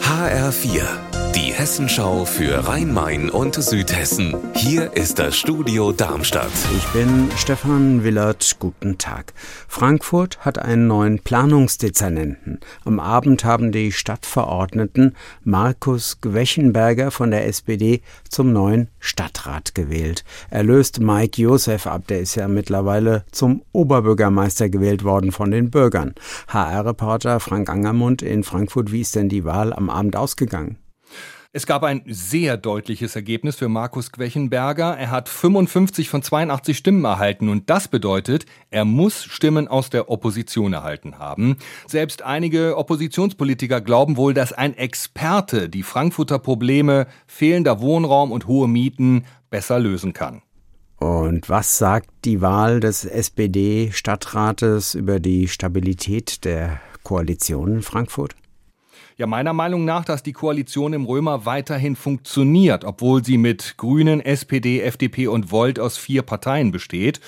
HR4, die Hessenschau für Rhein-Main und Südhessen. Hier ist das Studio Darmstadt. Ich bin Stefan Willert. Guten Tag. Frankfurt hat einen neuen Planungsdezernenten. Am Abend haben die Stadtverordneten Markus Gwechenberger von der SPD zum neuen Stadtrat gewählt. Er löst Mike Josef ab, der ist ja mittlerweile zum Oberbürgermeister gewählt worden von den Bürgern. HR-Reporter Frank Angermund in Frankfurt, wie ist denn die Wahl am Abend ausgegangen? Es gab ein sehr deutliches Ergebnis für Markus Quechenberger. Er hat 55 von 82 Stimmen erhalten und das bedeutet, er muss Stimmen aus der Opposition erhalten haben. Selbst einige Oppositionspolitiker glauben wohl, dass ein Experte die Frankfurter Probleme fehlender Wohnraum und hohe Mieten besser lösen kann. Und was sagt die Wahl des SPD-Stadtrates über die Stabilität der Koalition in Frankfurt? Ja, meiner Meinung nach, dass die Koalition im Römer weiterhin funktioniert, obwohl sie mit Grünen, SPD, FDP und Volt aus vier Parteien besteht.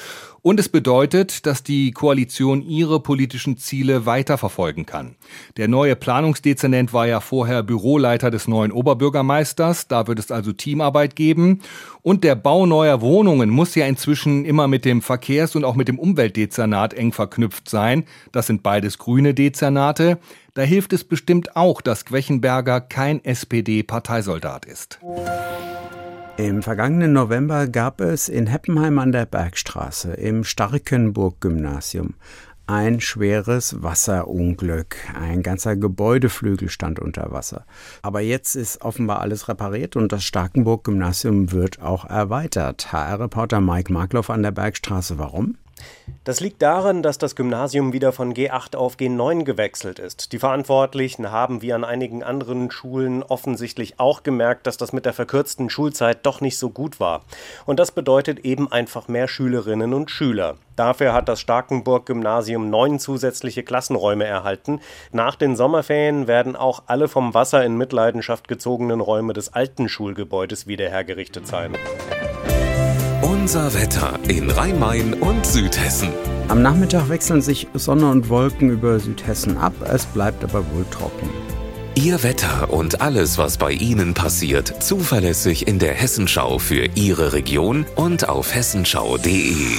Und es bedeutet, dass die Koalition ihre politischen Ziele weiterverfolgen kann. Der neue Planungsdezernent war ja vorher Büroleiter des neuen Oberbürgermeisters. Da wird es also Teamarbeit geben. Und der Bau neuer Wohnungen muss ja inzwischen immer mit dem Verkehrs- und auch mit dem Umweltdezernat eng verknüpft sein. Das sind beides grüne Dezernate. Da hilft es bestimmt auch, dass Quechenberger kein SPD-Parteisoldat ist. Im vergangenen November gab es in Heppenheim an der Bergstraße im Starkenburg-Gymnasium ein schweres Wasserunglück. Ein ganzer Gebäudeflügel stand unter Wasser. Aber jetzt ist offenbar alles repariert und das Starkenburg-Gymnasium wird auch erweitert. HR-Reporter Mike Markloff an der Bergstraße. Warum? Das liegt daran, dass das Gymnasium wieder von G8 auf G9 gewechselt ist. Die Verantwortlichen haben wie an einigen anderen Schulen offensichtlich auch gemerkt, dass das mit der verkürzten Schulzeit doch nicht so gut war. Und das bedeutet eben einfach mehr Schülerinnen und Schüler. Dafür hat das Starkenburg-Gymnasium neun zusätzliche Klassenräume erhalten. Nach den Sommerferien werden auch alle vom Wasser in Mitleidenschaft gezogenen Räume des alten Schulgebäudes wieder hergerichtet sein. Unser Wetter in Rhein-Main und Südhessen. Am Nachmittag wechseln sich Sonne und Wolken über Südhessen ab, es bleibt aber wohl trocken. Ihr Wetter und alles, was bei Ihnen passiert, zuverlässig in der Hessenschau für Ihre Region und auf hessenschau.de.